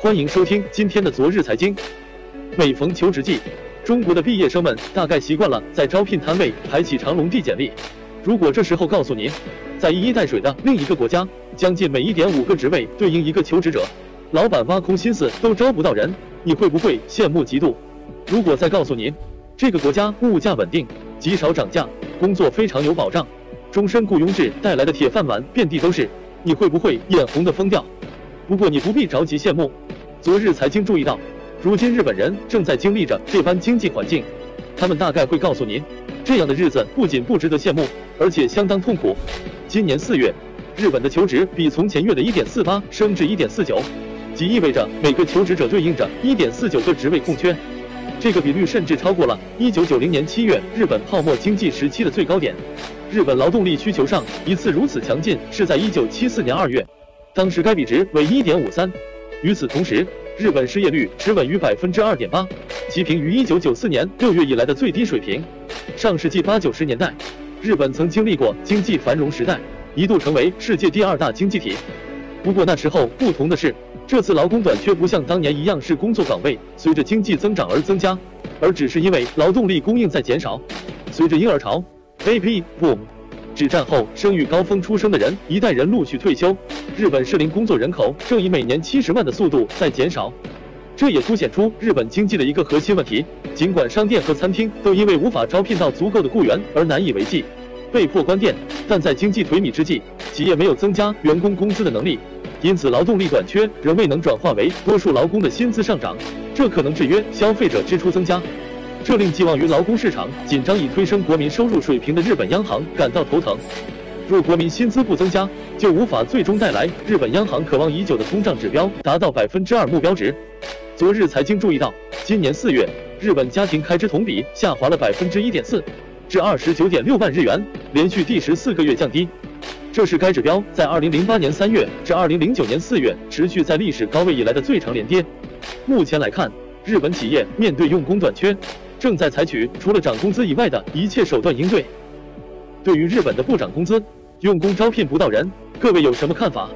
欢迎收听今天的昨日财经。每逢求职季，中国的毕业生们大概习惯了在招聘摊位排起长龙递简历。如果这时候告诉您，在一衣带水的另一个国家，将近每一点五个职位对应一个求职者，老板挖空心思都招不到人，你会不会羡慕嫉妒？如果再告诉您，这个国家物价稳定，极少涨价，工作非常有保障，终身雇佣制带来的铁饭碗遍地都是，你会不会眼红的疯掉？不过你不必着急羡慕。昨日财经注意到，如今日本人正在经历着这般经济环境，他们大概会告诉您，这样的日子不仅不值得羡慕，而且相当痛苦。今年四月，日本的求职比从前月的一点四八升至一点四九，即意味着每个求职者对应着一点四九个职位空缺。这个比率甚至超过了一九九零年七月日本泡沫经济时期的最高点。日本劳动力需求上一次如此强劲是在一九七四年二月，当时该比值为一点五三。与此同时，日本失业率持稳于百分之二点八，其平于一九九四年六月以来的最低水平。上世纪八九十年代，日本曾经历过经济繁荣时代，一度成为世界第二大经济体。不过那时候不同的是，这次劳工短缺不像当年一样是工作岗位随着经济增长而增加，而只是因为劳动力供应在减少。随着婴儿潮 （baby boom）。指战后生育高峰出生的人一代人陆续退休，日本适龄工作人口正以每年七十万的速度在减少。这也凸显出日本经济的一个核心问题：尽管商店和餐厅都因为无法招聘到足够的雇员而难以为继，被迫关店，但在经济颓靡之际，企业没有增加员工工资的能力，因此劳动力短缺仍未能转化为多数劳工的薪资上涨，这可能制约消费者支出增加。这令寄望于劳工市场紧张以推升国民收入水平的日本央行感到头疼。若国民薪资不增加，就无法最终带来日本央行渴望已久的通胀指标达到百分之二目标值。昨日财经注意到，今年四月，日本家庭开支同比下滑了百分之一点四，至二十九点六万日元，连续第十四个月降低。这是该指标在二零零八年三月至二零零九年四月持续在历史高位以来的最长连跌。目前来看，日本企业面对用工短缺。正在采取除了涨工资以外的一切手段应对。对于日本的不涨工资，用工招聘不到人，各位有什么看法？